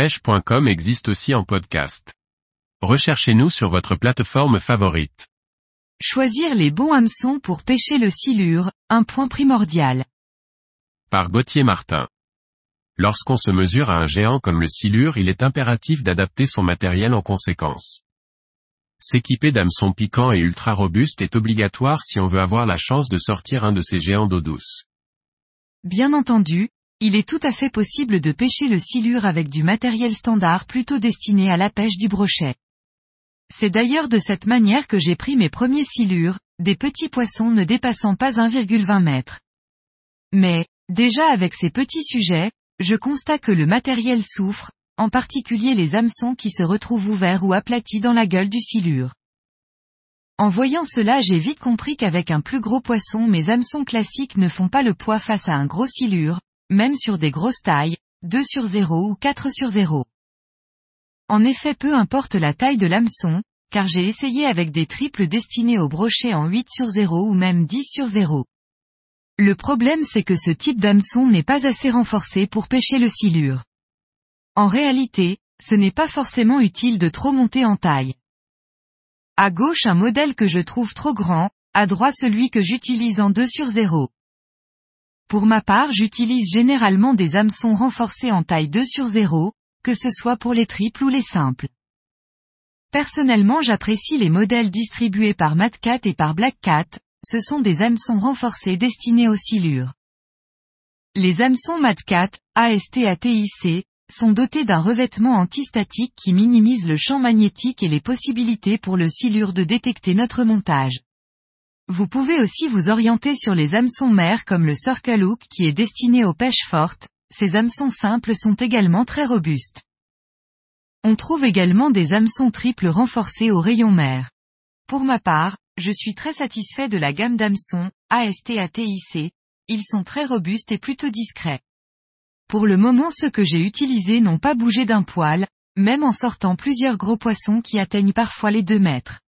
pêche.com existe aussi en podcast. Recherchez-nous sur votre plateforme favorite. Choisir les bons hameçons pour pêcher le silure, un point primordial. Par Gauthier Martin. Lorsqu'on se mesure à un géant comme le silure il est impératif d'adapter son matériel en conséquence. S'équiper d'hameçons piquants et ultra robustes est obligatoire si on veut avoir la chance de sortir un de ces géants d'eau douce. Bien entendu, il est tout à fait possible de pêcher le silure avec du matériel standard plutôt destiné à la pêche du brochet. C'est d'ailleurs de cette manière que j'ai pris mes premiers silures, des petits poissons ne dépassant pas 1,20 mètres. Mais, déjà avec ces petits sujets, je constate que le matériel souffre, en particulier les hameçons qui se retrouvent ouverts ou aplatis dans la gueule du silure. En voyant cela j'ai vite compris qu'avec un plus gros poisson mes hameçons classiques ne font pas le poids face à un gros silure, même sur des grosses tailles, 2 sur 0 ou 4 sur 0. En effet peu importe la taille de l'hameçon, car j'ai essayé avec des triples destinés au brochet en 8 sur 0 ou même 10 sur 0. Le problème c'est que ce type d'hameçon n'est pas assez renforcé pour pêcher le silure. En réalité, ce n'est pas forcément utile de trop monter en taille. À gauche un modèle que je trouve trop grand, à droite celui que j'utilise en 2 sur 0. Pour ma part j'utilise généralement des hameçons renforcés en taille 2 sur 0, que ce soit pour les triples ou les simples. Personnellement j'apprécie les modèles distribués par Matcat et par Blackcat, ce sont des hameçons renforcés destinés aux silures. Les hameçons Matcat, ASTATIC, sont dotés d'un revêtement antistatique qui minimise le champ magnétique et les possibilités pour le silure de détecter notre montage. Vous pouvez aussi vous orienter sur les hameçons mers comme le Circle Hook qui est destiné aux pêches fortes, ces hameçons simples sont également très robustes. On trouve également des hameçons triples renforcés au rayon mer. Pour ma part, je suis très satisfait de la gamme d'hameçons, ASTATIC, ils sont très robustes et plutôt discrets. Pour le moment ceux que j'ai utilisés n'ont pas bougé d'un poil, même en sortant plusieurs gros poissons qui atteignent parfois les 2 mètres.